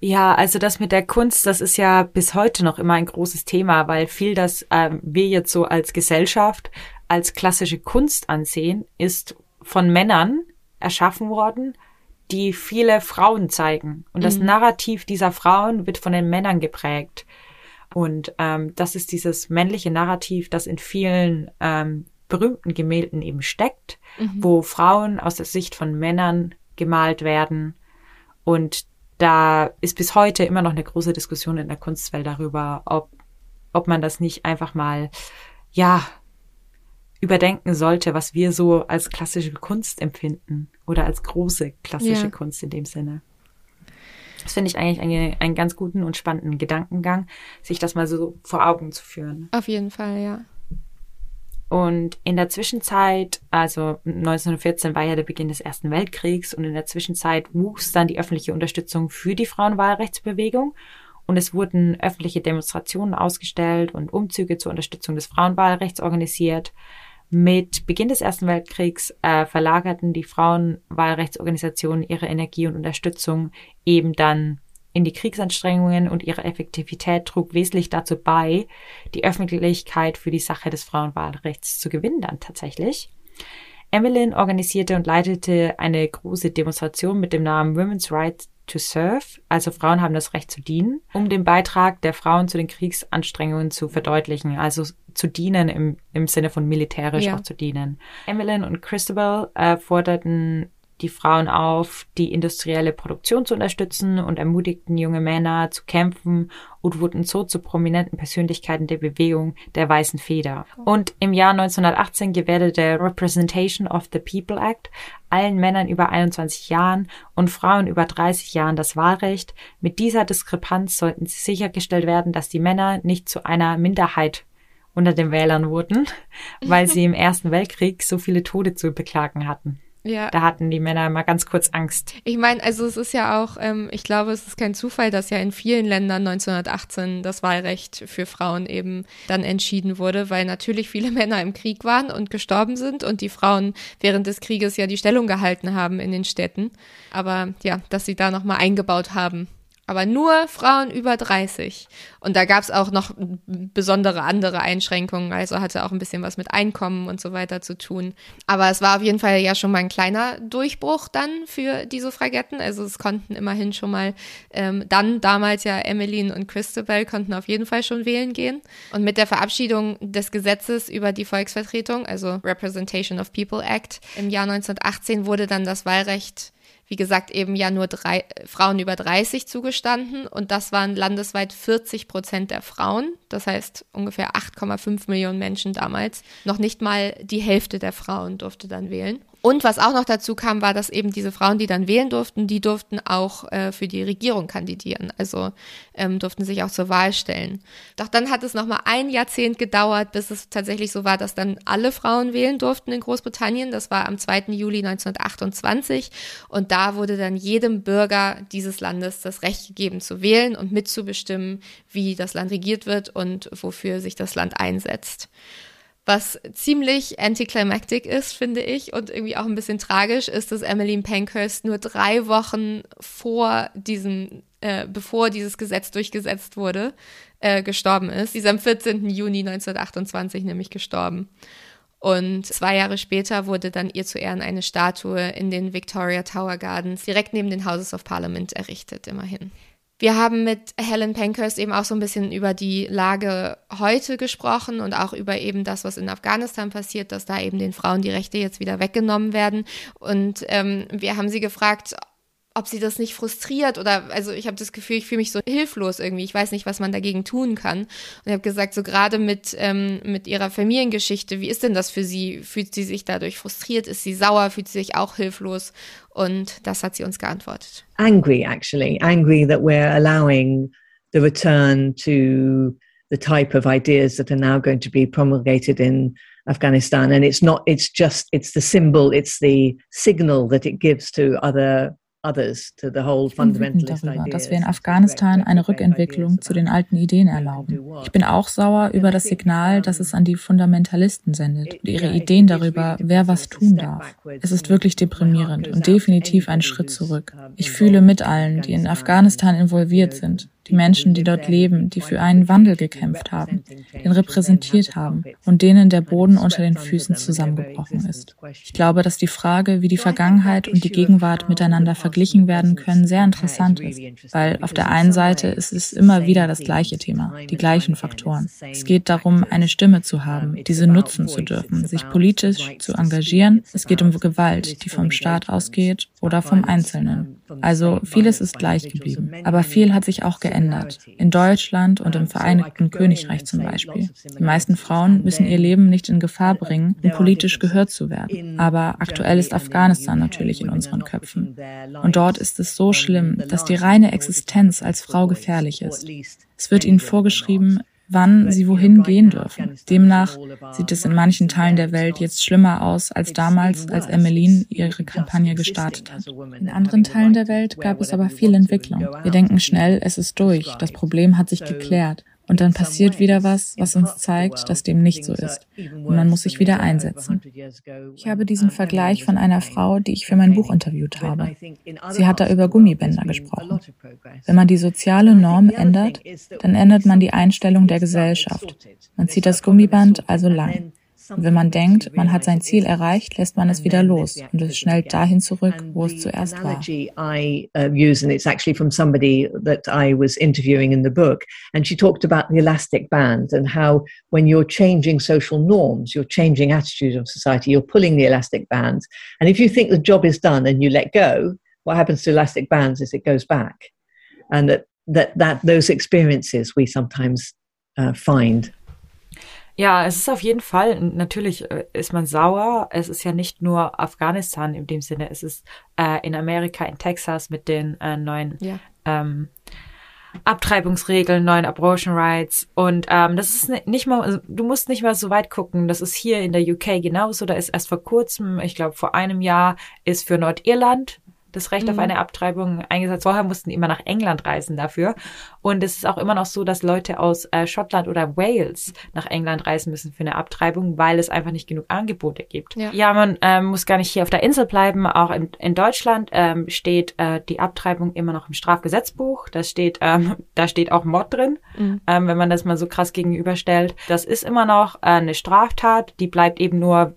Ja, also das mit der Kunst, das ist ja bis heute noch immer ein großes Thema, weil viel, das ähm, wir jetzt so als Gesellschaft als klassische Kunst ansehen, ist von Männern erschaffen worden, die viele Frauen zeigen. Und das mhm. Narrativ dieser Frauen wird von den Männern geprägt. Und ähm, das ist dieses männliche Narrativ, das in vielen ähm, berühmten Gemälden eben steckt, mhm. wo Frauen aus der Sicht von Männern gemalt werden. Und da ist bis heute immer noch eine große Diskussion in der Kunstwelt darüber, ob, ob man das nicht einfach mal, ja, überdenken sollte, was wir so als klassische Kunst empfinden oder als große klassische ja. Kunst in dem Sinne. Das finde ich eigentlich eine, einen ganz guten und spannenden Gedankengang, sich das mal so vor Augen zu führen. Auf jeden Fall, ja. Und in der Zwischenzeit, also 1914 war ja der Beginn des Ersten Weltkriegs und in der Zwischenzeit wuchs dann die öffentliche Unterstützung für die Frauenwahlrechtsbewegung und es wurden öffentliche Demonstrationen ausgestellt und Umzüge zur Unterstützung des Frauenwahlrechts organisiert. Mit Beginn des Ersten Weltkriegs äh, verlagerten die Frauenwahlrechtsorganisationen ihre Energie und Unterstützung eben dann in die Kriegsanstrengungen und ihre Effektivität trug wesentlich dazu bei, die Öffentlichkeit für die Sache des Frauenwahlrechts zu gewinnen dann tatsächlich. Emmeline organisierte und leitete eine große Demonstration mit dem Namen Women's Rights to Serve, also Frauen haben das Recht zu dienen, um den Beitrag der Frauen zu den Kriegsanstrengungen zu verdeutlichen, also zu dienen im, im Sinne von militärisch ja. auch zu dienen. Emmeline und Christabel äh, forderten die Frauen auf, die industrielle Produktion zu unterstützen und ermutigten junge Männer zu kämpfen und wurden so zu prominenten Persönlichkeiten der Bewegung der Weißen Feder. Und im Jahr 1918 gewährte der Representation of the People Act allen Männern über 21 Jahren und Frauen über 30 Jahren das Wahlrecht. Mit dieser Diskrepanz sollten sichergestellt werden, dass die Männer nicht zu einer Minderheit unter den Wählern wurden, weil sie im Ersten Weltkrieg so viele Tode zu beklagen hatten. Ja. Da hatten die Männer mal ganz kurz Angst. Ich meine, also es ist ja auch, ähm, ich glaube, es ist kein Zufall, dass ja in vielen Ländern 1918 das Wahlrecht für Frauen eben dann entschieden wurde, weil natürlich viele Männer im Krieg waren und gestorben sind und die Frauen während des Krieges ja die Stellung gehalten haben in den Städten. Aber ja, dass sie da nochmal eingebaut haben aber nur Frauen über 30. Und da gab es auch noch besondere andere Einschränkungen, also hatte auch ein bisschen was mit Einkommen und so weiter zu tun. Aber es war auf jeden Fall ja schon mal ein kleiner Durchbruch dann für die Suffragetten. Also es konnten immerhin schon mal ähm, dann damals ja Emmeline und Christabel konnten auf jeden Fall schon wählen gehen. Und mit der Verabschiedung des Gesetzes über die Volksvertretung, also Representation of People Act, im Jahr 1918 wurde dann das Wahlrecht wie gesagt, eben ja nur drei, Frauen über 30 zugestanden und das waren landesweit 40 Prozent der Frauen, das heißt ungefähr 8,5 Millionen Menschen damals. Noch nicht mal die Hälfte der Frauen durfte dann wählen. Und was auch noch dazu kam, war, dass eben diese Frauen, die dann wählen durften, die durften auch äh, für die Regierung kandidieren, also ähm, durften sich auch zur Wahl stellen. Doch dann hat es nochmal ein Jahrzehnt gedauert, bis es tatsächlich so war, dass dann alle Frauen wählen durften in Großbritannien. Das war am 2. Juli 1928 und da wurde dann jedem Bürger dieses Landes das Recht gegeben zu wählen und mitzubestimmen, wie das Land regiert wird und wofür sich das Land einsetzt was ziemlich anticlimactic ist, finde ich, und irgendwie auch ein bisschen tragisch ist, dass Emmeline Pankhurst nur drei Wochen vor diesem, äh, bevor dieses Gesetz durchgesetzt wurde, äh, gestorben ist. Sie ist am 14. Juni 1928 nämlich gestorben. Und zwei Jahre später wurde dann ihr zu Ehren eine Statue in den Victoria Tower Gardens direkt neben den Houses of Parliament errichtet, immerhin. Wir haben mit Helen Pankhurst eben auch so ein bisschen über die Lage heute gesprochen und auch über eben das, was in Afghanistan passiert, dass da eben den Frauen die Rechte jetzt wieder weggenommen werden. Und ähm, wir haben sie gefragt, ob sie das nicht frustriert oder also ich habe das Gefühl, ich fühle mich so hilflos irgendwie. Ich weiß nicht, was man dagegen tun kann. Und ich habe gesagt, so gerade mit ähm, mit ihrer Familiengeschichte, wie ist denn das für sie? Fühlt sie sich dadurch frustriert? Ist sie sauer? Fühlt sie sich auch hilflos? Und das hat sie uns geantwortet. Angry, actually, angry that we're allowing the return to the type of ideas that are now going to be promulgated in Afghanistan. And it's not, it's just, it's the symbol, it's the signal that it gives to other ich bin wütend darüber, dass wir in Afghanistan eine Rückentwicklung zu den alten Ideen erlauben. Ich bin auch sauer über das Signal, das es an die Fundamentalisten sendet und ihre Ideen darüber, wer was tun darf. Es ist wirklich deprimierend und definitiv ein Schritt zurück. Ich fühle mit allen, die in Afghanistan involviert sind die Menschen, die dort leben, die für einen Wandel gekämpft haben, den repräsentiert haben und denen der Boden unter den Füßen zusammengebrochen ist. Ich glaube, dass die Frage, wie die Vergangenheit und die Gegenwart miteinander verglichen werden können, sehr interessant ist, weil auf der einen Seite ist es immer wieder das gleiche Thema, die gleichen Faktoren. Es geht darum, eine Stimme zu haben, diese nutzen zu dürfen, sich politisch zu engagieren. Es geht um Gewalt, die vom Staat ausgeht oder vom Einzelnen. Also vieles ist gleich geblieben, aber viel hat sich auch geändert. In Deutschland und im Vereinigten Königreich zum Beispiel. Die meisten Frauen müssen ihr Leben nicht in Gefahr bringen, um politisch gehört zu werden. Aber aktuell ist Afghanistan natürlich in unseren Köpfen. Und dort ist es so schlimm, dass die reine Existenz als Frau gefährlich ist. Es wird ihnen vorgeschrieben, wann sie wohin gehen dürfen. Demnach sieht es in manchen Teilen der Welt jetzt schlimmer aus als damals, als Emmeline ihre Kampagne gestartet hat. In anderen Teilen der Welt gab es aber viel Entwicklung. Wir denken schnell, es ist durch, das Problem hat sich geklärt. Und dann passiert wieder was, was uns zeigt, dass dem nicht so ist. Und man muss sich wieder einsetzen. Ich habe diesen Vergleich von einer Frau, die ich für mein Buch interviewt habe. Sie hat da über Gummibänder gesprochen. Wenn man die soziale Norm ändert, dann ändert man die Einstellung der Gesellschaft. Man zieht das Gummiband also lang. Und wenn man denkt, man hat sein Ziel erreicht, lässt man es wieder los und es schnellt dahin zurück, wo es zuerst war. I uh, use, and it's actually from somebody that I was interviewing in the book, and she talked about the elastic band and how when you're changing social norms, you're changing attitudes of society, you're pulling the elastic bands, and if you think the job is done and you let go, what happens to elastic bands is it goes back, and that that that those experiences we sometimes uh, find Ja, es ist auf jeden Fall, natürlich äh, ist man sauer. Es ist ja nicht nur Afghanistan in dem Sinne, es ist äh, in Amerika, in Texas mit den äh, neuen ja. ähm, Abtreibungsregeln, neuen Abortion Rights. Und ähm, das ist nicht mal, also du musst nicht mal so weit gucken. Das ist hier in der UK genauso. Da ist erst vor kurzem, ich glaube vor einem Jahr, ist für Nordirland das Recht mhm. auf eine Abtreibung eingesetzt. Vorher mussten immer nach England reisen dafür. Und es ist auch immer noch so, dass Leute aus äh, Schottland oder Wales nach England reisen müssen für eine Abtreibung, weil es einfach nicht genug Angebote gibt. Ja, ja man ähm, muss gar nicht hier auf der Insel bleiben. Auch in, in Deutschland ähm, steht äh, die Abtreibung immer noch im Strafgesetzbuch. Da steht, ähm, da steht auch Mord drin, mhm. ähm, wenn man das mal so krass gegenüberstellt. Das ist immer noch äh, eine Straftat, die bleibt eben nur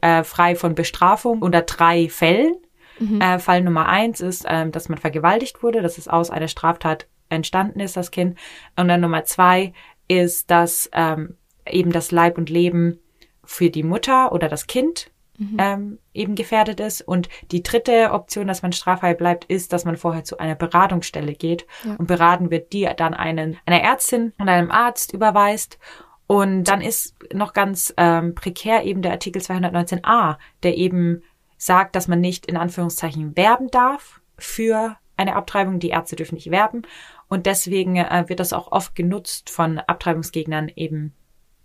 äh, frei von Bestrafung unter drei Fällen. Mhm. Äh, Fall Nummer eins ist, ähm, dass man vergewaltigt wurde, dass es aus einer Straftat entstanden ist, das Kind. Und dann Nummer zwei ist, dass ähm, eben das Leib und Leben für die Mutter oder das Kind mhm. ähm, eben gefährdet ist. Und die dritte Option, dass man straffrei bleibt, ist, dass man vorher zu einer Beratungsstelle geht ja. und beraten wird, die dann einen, einer Ärztin und einem Arzt überweist. Und dann ist noch ganz ähm, prekär eben der Artikel 219a, der eben sagt, dass man nicht in Anführungszeichen werben darf für eine Abtreibung. Die Ärzte dürfen nicht werben. Und deswegen äh, wird das auch oft genutzt von Abtreibungsgegnern eben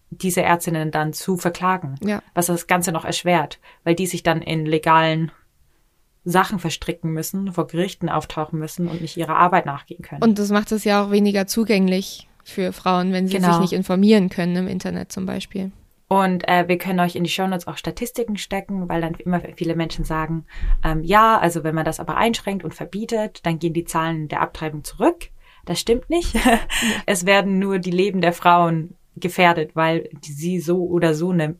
diese Ärztinnen dann zu verklagen, ja. was das Ganze noch erschwert, weil die sich dann in legalen Sachen verstricken müssen, vor Gerichten auftauchen müssen und nicht ihrer Arbeit nachgehen können. Und das macht es ja auch weniger zugänglich für Frauen, wenn sie genau. sich nicht informieren können im Internet zum Beispiel. Und äh, wir können euch in die Shownotes auch Statistiken stecken, weil dann immer viele Menschen sagen, ähm, ja, also wenn man das aber einschränkt und verbietet, dann gehen die Zahlen der Abtreibung zurück. Das stimmt nicht. es werden nur die Leben der Frauen gefährdet, weil sie so oder so eine,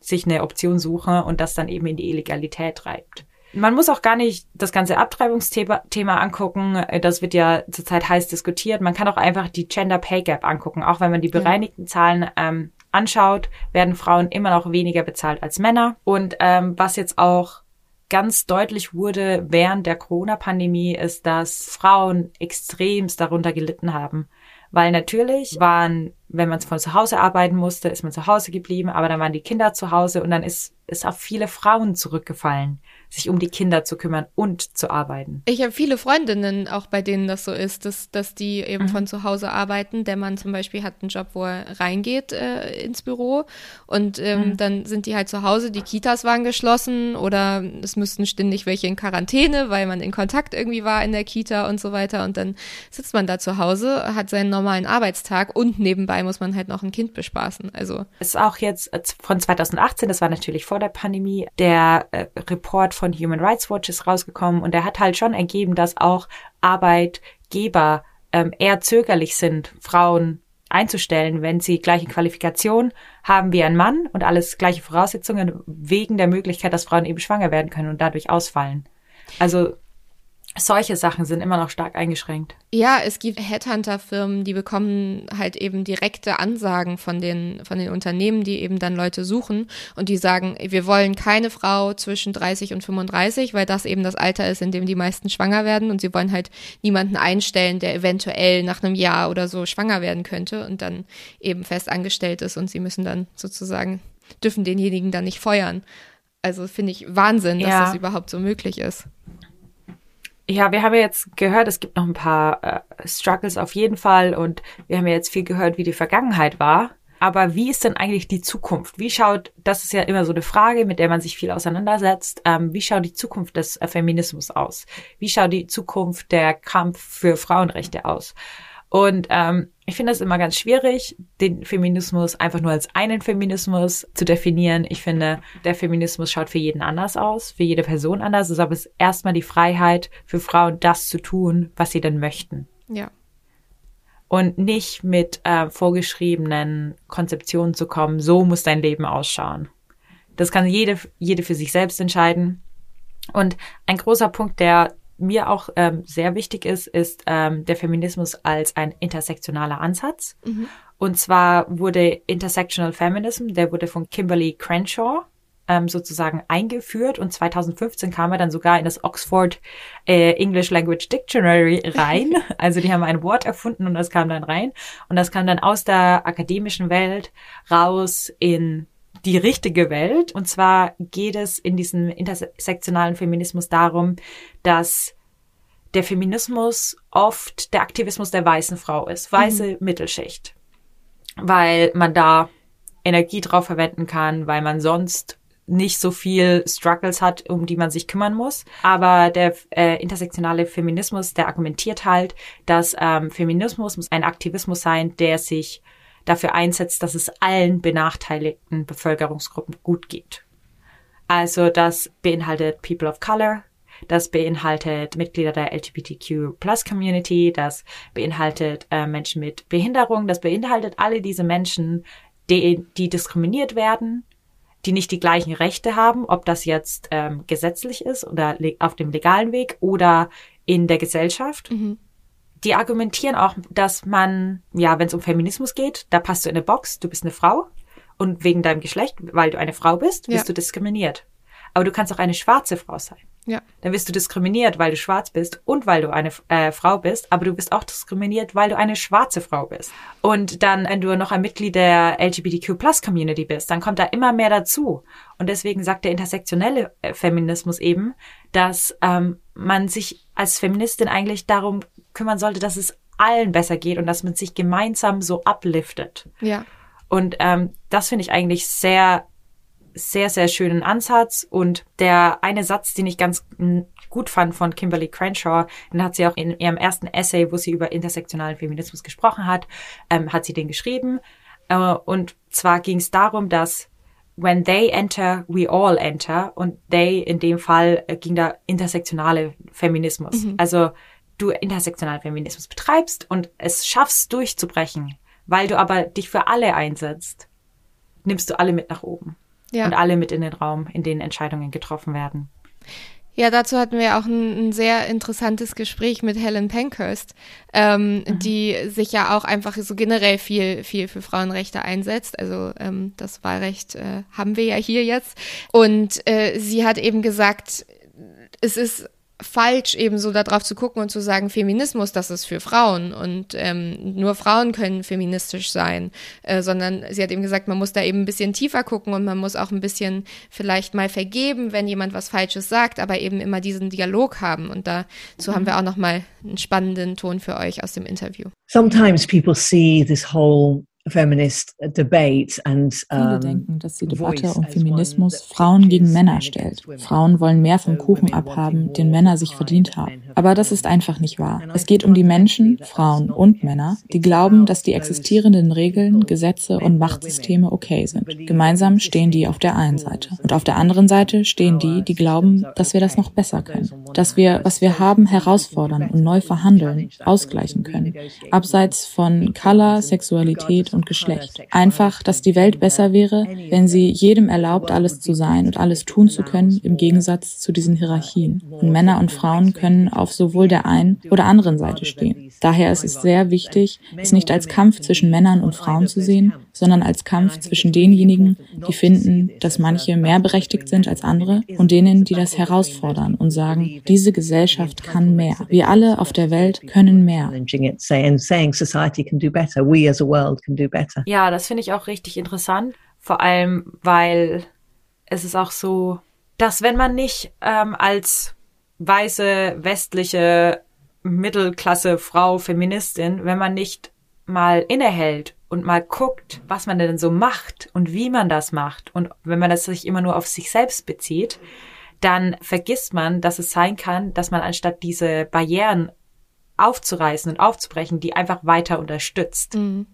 sich eine Option suchen und das dann eben in die Illegalität treibt. Man muss auch gar nicht das ganze Abtreibungsthema Thema angucken. Das wird ja zurzeit heiß diskutiert. Man kann auch einfach die Gender Pay Gap angucken, auch wenn man die bereinigten Zahlen ähm, anschaut, werden Frauen immer noch weniger bezahlt als Männer. Und ähm, was jetzt auch ganz deutlich wurde während der Corona-Pandemie, ist, dass Frauen extremst darunter gelitten haben. Weil natürlich waren, wenn man von zu Hause arbeiten musste, ist man zu Hause geblieben, aber dann waren die Kinder zu Hause und dann ist, ist auf viele Frauen zurückgefallen sich um die Kinder zu kümmern und zu arbeiten. Ich habe viele Freundinnen, auch bei denen das so ist, dass, dass die eben mhm. von zu Hause arbeiten. Der Mann zum Beispiel hat einen Job, wo er reingeht äh, ins Büro und ähm, mhm. dann sind die halt zu Hause, die Kitas waren geschlossen oder es müssten ständig welche in Quarantäne, weil man in Kontakt irgendwie war in der Kita und so weiter und dann sitzt man da zu Hause, hat seinen normalen Arbeitstag und nebenbei muss man halt noch ein Kind bespaßen. Also ist auch jetzt äh, von 2018, das war natürlich vor der Pandemie, der äh, Report von Human Rights Watch ist rausgekommen und er hat halt schon ergeben, dass auch Arbeitgeber ähm, eher zögerlich sind, Frauen einzustellen, wenn sie gleiche Qualifikation haben wie ein Mann und alles gleiche Voraussetzungen wegen der Möglichkeit, dass Frauen eben schwanger werden können und dadurch ausfallen. Also solche Sachen sind immer noch stark eingeschränkt. Ja, es gibt Headhunter-Firmen, die bekommen halt eben direkte Ansagen von den, von den Unternehmen, die eben dann Leute suchen und die sagen, wir wollen keine Frau zwischen 30 und 35, weil das eben das Alter ist, in dem die meisten schwanger werden und sie wollen halt niemanden einstellen, der eventuell nach einem Jahr oder so schwanger werden könnte und dann eben fest angestellt ist und sie müssen dann sozusagen, dürfen denjenigen dann nicht feuern. Also finde ich Wahnsinn, dass ja. das überhaupt so möglich ist. Ja, wir haben ja jetzt gehört, es gibt noch ein paar äh, Struggles auf jeden Fall und wir haben ja jetzt viel gehört, wie die Vergangenheit war. Aber wie ist denn eigentlich die Zukunft? Wie schaut, das ist ja immer so eine Frage, mit der man sich viel auseinandersetzt, ähm, wie schaut die Zukunft des äh, Feminismus aus? Wie schaut die Zukunft der Kampf für Frauenrechte aus? Und ähm, ich finde es immer ganz schwierig, den Feminismus einfach nur als einen Feminismus zu definieren. Ich finde, der Feminismus schaut für jeden anders aus, für jede Person anders. Es ist aber erstmal die Freiheit für Frauen, das zu tun, was sie denn möchten. Ja. Und nicht mit äh, vorgeschriebenen Konzeptionen zu kommen, so muss dein Leben ausschauen. Das kann jede, jede für sich selbst entscheiden. Und ein großer Punkt, der mir auch ähm, sehr wichtig ist, ist ähm, der Feminismus als ein intersektionaler Ansatz. Mhm. Und zwar wurde Intersectional Feminism, der wurde von Kimberly Crenshaw ähm, sozusagen eingeführt und 2015 kam er dann sogar in das Oxford äh, English Language Dictionary rein. also die haben ein Wort erfunden und das kam dann rein und das kam dann aus der akademischen Welt raus in die richtige Welt. Und zwar geht es in diesem intersektionalen Feminismus darum, dass der Feminismus oft der Aktivismus der weißen Frau ist, weiße mhm. Mittelschicht, weil man da Energie drauf verwenden kann, weil man sonst nicht so viel Struggles hat, um die man sich kümmern muss. Aber der äh, intersektionale Feminismus, der argumentiert halt, dass ähm, Feminismus muss ein Aktivismus sein, der sich dafür einsetzt, dass es allen benachteiligten Bevölkerungsgruppen gut geht. Also das beinhaltet People of Color, das beinhaltet Mitglieder der LGBTQ Plus Community, das beinhaltet äh, Menschen mit Behinderung, das beinhaltet alle diese Menschen, die, die diskriminiert werden die nicht die gleichen Rechte haben, ob das jetzt ähm, gesetzlich ist oder auf dem legalen Weg oder in der Gesellschaft. Mhm. Die argumentieren auch, dass man, ja, wenn es um Feminismus geht, da passt du in eine Box, du bist eine Frau und wegen deinem Geschlecht, weil du eine Frau bist, wirst ja. du diskriminiert. Aber du kannst auch eine schwarze Frau sein. Ja. Dann wirst du diskriminiert, weil du schwarz bist und weil du eine äh, Frau bist, aber du bist auch diskriminiert, weil du eine schwarze Frau bist. Und dann, wenn du noch ein Mitglied der LGBTQ Plus Community bist, dann kommt da immer mehr dazu. Und deswegen sagt der intersektionelle äh, Feminismus eben, dass ähm, man sich als Feministin eigentlich darum kümmern sollte, dass es allen besser geht und dass man sich gemeinsam so upliftet. Ja. Und ähm, das finde ich eigentlich sehr sehr, sehr schönen Ansatz. Und der eine Satz, den ich ganz gut fand von Kimberly Crenshaw, den hat sie auch in ihrem ersten Essay, wo sie über intersektionalen Feminismus gesprochen hat, ähm, hat sie den geschrieben. Äh, und zwar ging es darum, dass when they enter, we all enter. Und they in dem Fall äh, ging da intersektionale Feminismus. Mhm. Also du intersektionalen Feminismus betreibst und es schaffst durchzubrechen, weil du aber dich für alle einsetzt, nimmst du alle mit nach oben ja. und alle mit in den Raum, in denen Entscheidungen getroffen werden. Ja, dazu hatten wir auch ein, ein sehr interessantes Gespräch mit Helen Pankhurst, ähm, mhm. die sich ja auch einfach so generell viel, viel für Frauenrechte einsetzt. Also ähm, das Wahlrecht äh, haben wir ja hier jetzt. Und äh, sie hat eben gesagt, es ist falsch, eben so darauf zu gucken und zu sagen, Feminismus, das ist für Frauen und ähm, nur Frauen können feministisch sein, äh, sondern sie hat eben gesagt, man muss da eben ein bisschen tiefer gucken und man muss auch ein bisschen vielleicht mal vergeben, wenn jemand was Falsches sagt, aber eben immer diesen Dialog haben und dazu mhm. haben wir auch noch mal einen spannenden Ton für euch aus dem Interview. Sometimes people see this whole feminist debate and, um, Viele denken, dass die Debatte um Feminismus Frauen gegen Männer stellt. Frauen wollen mehr vom Kuchen abhaben, den Männer sich verdient haben. Aber das ist einfach nicht wahr. Es geht um die Menschen, Frauen und Männer, die glauben, dass die existierenden Regeln, Gesetze und Machtsysteme okay sind. Gemeinsam stehen die auf der einen Seite. Und auf der anderen Seite stehen die, die glauben, dass wir das noch besser können. Dass wir, was wir haben, herausfordern und neu verhandeln, ausgleichen können. Abseits von Color, Sexualität und Geschlecht. Einfach, dass die Welt besser wäre, wenn sie jedem erlaubt, alles zu sein und alles tun zu können, im Gegensatz zu diesen Hierarchien. Und Männer und Frauen können auf sowohl der einen oder anderen Seite stehen. Daher ist es sehr wichtig, es nicht als Kampf zwischen Männern und Frauen zu sehen, sondern als Kampf zwischen denjenigen, die finden, dass manche mehr berechtigt sind als andere und denen, die das herausfordern und sagen, diese Gesellschaft kann mehr. Wir alle auf der Welt können mehr. Ja, das finde ich auch richtig interessant. Vor allem, weil es ist auch so, dass wenn man nicht ähm, als weiße, westliche, Mittelklasse Frau, Feministin, wenn man nicht mal innehält und mal guckt, was man denn so macht und wie man das macht und wenn man das sich immer nur auf sich selbst bezieht, dann vergisst man, dass es sein kann, dass man anstatt diese Barrieren aufzureißen und aufzubrechen, die einfach weiter unterstützt. Mhm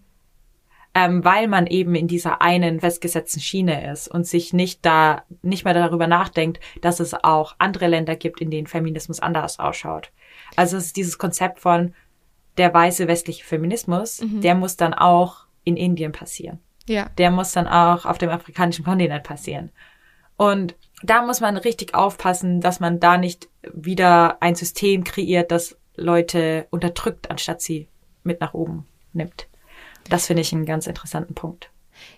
ähm, weil man eben in dieser einen festgesetzten Schiene ist und sich nicht da, nicht mehr darüber nachdenkt, dass es auch andere Länder gibt, in denen Feminismus anders ausschaut. Also es ist dieses Konzept von der weiße westliche Feminismus, mhm. der muss dann auch in Indien passieren. Ja. Der muss dann auch auf dem afrikanischen Kontinent passieren. Und da muss man richtig aufpassen, dass man da nicht wieder ein System kreiert, das Leute unterdrückt, anstatt sie mit nach oben nimmt. Das finde ich einen ganz interessanten Punkt.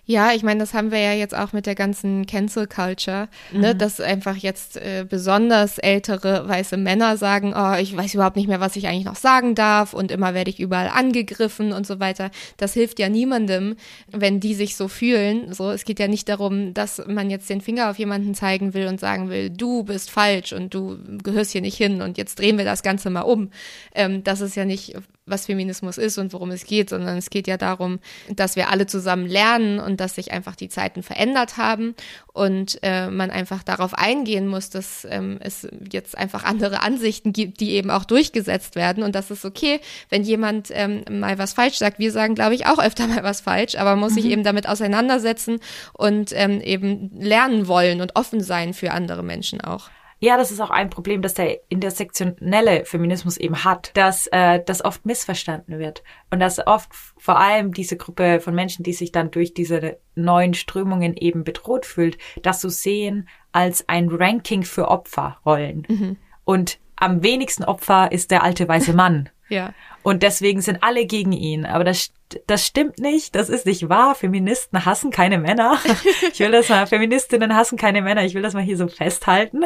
Ja, ich meine, das haben wir ja jetzt auch mit der ganzen Cancel Culture, ne, mhm. ne, dass einfach jetzt äh, besonders ältere weiße Männer sagen, oh, ich weiß überhaupt nicht mehr, was ich eigentlich noch sagen darf und immer werde ich überall angegriffen und so weiter. Das hilft ja niemandem, wenn die sich so fühlen. So, es geht ja nicht darum, dass man jetzt den Finger auf jemanden zeigen will und sagen will, du bist falsch und du gehörst hier nicht hin und jetzt drehen wir das Ganze mal um. Ähm, das ist ja nicht was Feminismus ist und worum es geht, sondern es geht ja darum, dass wir alle zusammen lernen und dass sich einfach die Zeiten verändert haben und äh, man einfach darauf eingehen muss, dass ähm, es jetzt einfach andere Ansichten gibt, die eben auch durchgesetzt werden und das ist okay, wenn jemand ähm, mal was falsch sagt. Wir sagen, glaube ich, auch öfter mal was falsch, aber man muss mhm. sich eben damit auseinandersetzen und ähm, eben lernen wollen und offen sein für andere Menschen auch. Ja, das ist auch ein Problem, das der intersektionelle Feminismus eben hat, dass äh, das oft missverstanden wird und dass oft vor allem diese Gruppe von Menschen, die sich dann durch diese neuen Strömungen eben bedroht fühlt, das so sehen als ein Ranking für Opferrollen. Mhm. Und am wenigsten Opfer ist der alte weiße Mann. ja. Und deswegen sind alle gegen ihn. Aber das, das stimmt nicht. Das ist nicht wahr. Feministen hassen keine Männer. Ich will das mal, Feministinnen hassen keine Männer. Ich will das mal hier so festhalten.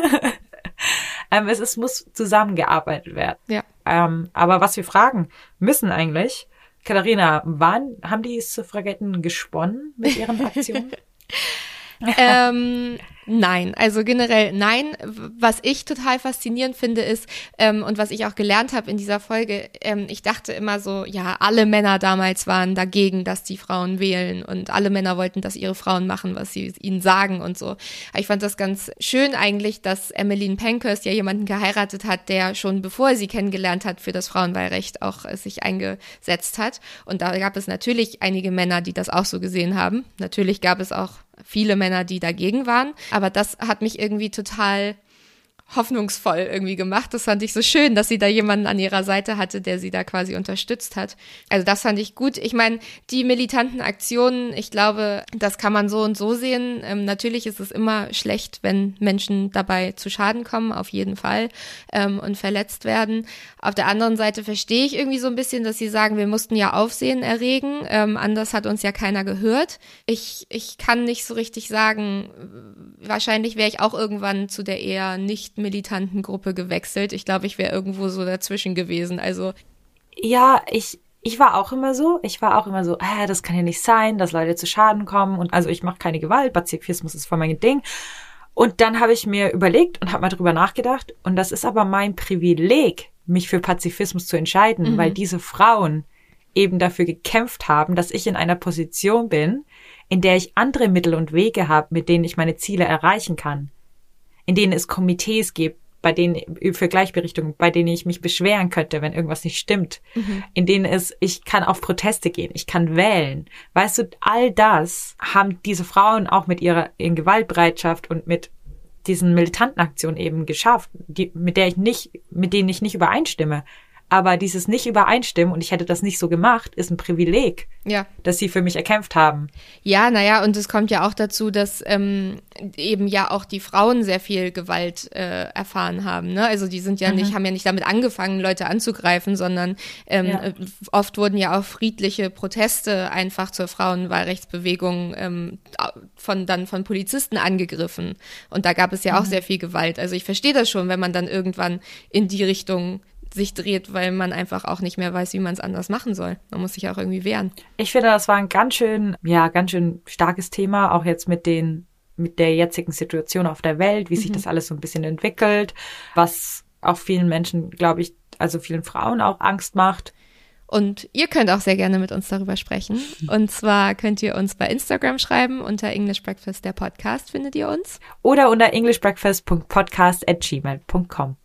ähm, es, es muss zusammengearbeitet werden. Ja. Ähm, aber was wir fragen müssen eigentlich, Katharina, wann haben die Suffragetten gesponnen mit ihren Aktionen? ähm, Nein, also generell nein. Was ich total faszinierend finde ist ähm, und was ich auch gelernt habe in dieser Folge, ähm, ich dachte immer so, ja, alle Männer damals waren dagegen, dass die Frauen wählen und alle Männer wollten, dass ihre Frauen machen, was sie ihnen sagen und so. Ich fand das ganz schön eigentlich, dass Emmeline Pankhurst ja jemanden geheiratet hat, der schon bevor sie kennengelernt hat für das Frauenwahlrecht auch äh, sich eingesetzt hat. Und da gab es natürlich einige Männer, die das auch so gesehen haben. Natürlich gab es auch viele Männer, die dagegen waren. Aber das hat mich irgendwie total hoffnungsvoll irgendwie gemacht. Das fand ich so schön, dass sie da jemanden an ihrer Seite hatte, der sie da quasi unterstützt hat. Also das fand ich gut. Ich meine, die militanten Aktionen, ich glaube, das kann man so und so sehen. Ähm, natürlich ist es immer schlecht, wenn Menschen dabei zu Schaden kommen, auf jeden Fall, ähm, und verletzt werden. Auf der anderen Seite verstehe ich irgendwie so ein bisschen, dass sie sagen, wir mussten ja Aufsehen erregen. Ähm, anders hat uns ja keiner gehört. Ich, ich kann nicht so richtig sagen, wahrscheinlich wäre ich auch irgendwann zu der eher nicht militanten Gruppe gewechselt. Ich glaube, ich wäre irgendwo so dazwischen gewesen. Also ja, ich ich war auch immer so. Ich war auch immer so, äh, das kann ja nicht sein, dass Leute zu Schaden kommen und also ich mache keine Gewalt. Pazifismus ist voll mein Ding. Und dann habe ich mir überlegt und habe mal drüber nachgedacht und das ist aber mein Privileg, mich für Pazifismus zu entscheiden, mhm. weil diese Frauen eben dafür gekämpft haben, dass ich in einer Position bin, in der ich andere Mittel und Wege habe, mit denen ich meine Ziele erreichen kann in denen es Komitees gibt, bei denen für Gleichberechtigung, bei denen ich mich beschweren könnte, wenn irgendwas nicht stimmt, mhm. in denen es, ich kann auf Proteste gehen, ich kann wählen. Weißt du, all das haben diese Frauen auch mit ihrer in Gewaltbereitschaft und mit diesen militanten Aktionen eben geschafft, die, mit der ich nicht, mit denen ich nicht übereinstimme. Aber dieses nicht übereinstimmen und ich hätte das nicht so gemacht, ist ein Privileg, ja. das sie für mich erkämpft haben. Ja, naja, und es kommt ja auch dazu, dass ähm, eben ja auch die Frauen sehr viel Gewalt äh, erfahren haben. Ne? Also die sind ja mhm. nicht, haben ja nicht damit angefangen, Leute anzugreifen, sondern ähm, ja. Äh, oft wurden ja auch friedliche Proteste einfach zur Frauenwahlrechtsbewegung ähm, von dann von Polizisten angegriffen. Und da gab es ja auch mhm. sehr viel Gewalt. Also ich verstehe das schon, wenn man dann irgendwann in die Richtung sich dreht, weil man einfach auch nicht mehr weiß, wie man es anders machen soll. Man muss sich auch irgendwie wehren. Ich finde, das war ein ganz schön, ja, ganz schön starkes Thema, auch jetzt mit den, mit der jetzigen Situation auf der Welt, wie mhm. sich das alles so ein bisschen entwickelt, was auch vielen Menschen, glaube ich, also vielen Frauen auch Angst macht. Und ihr könnt auch sehr gerne mit uns darüber sprechen. Und zwar könnt ihr uns bei Instagram schreiben. Unter English Breakfast der Podcast findet ihr uns. Oder unter englishbreakfast.podcast at gmail.com.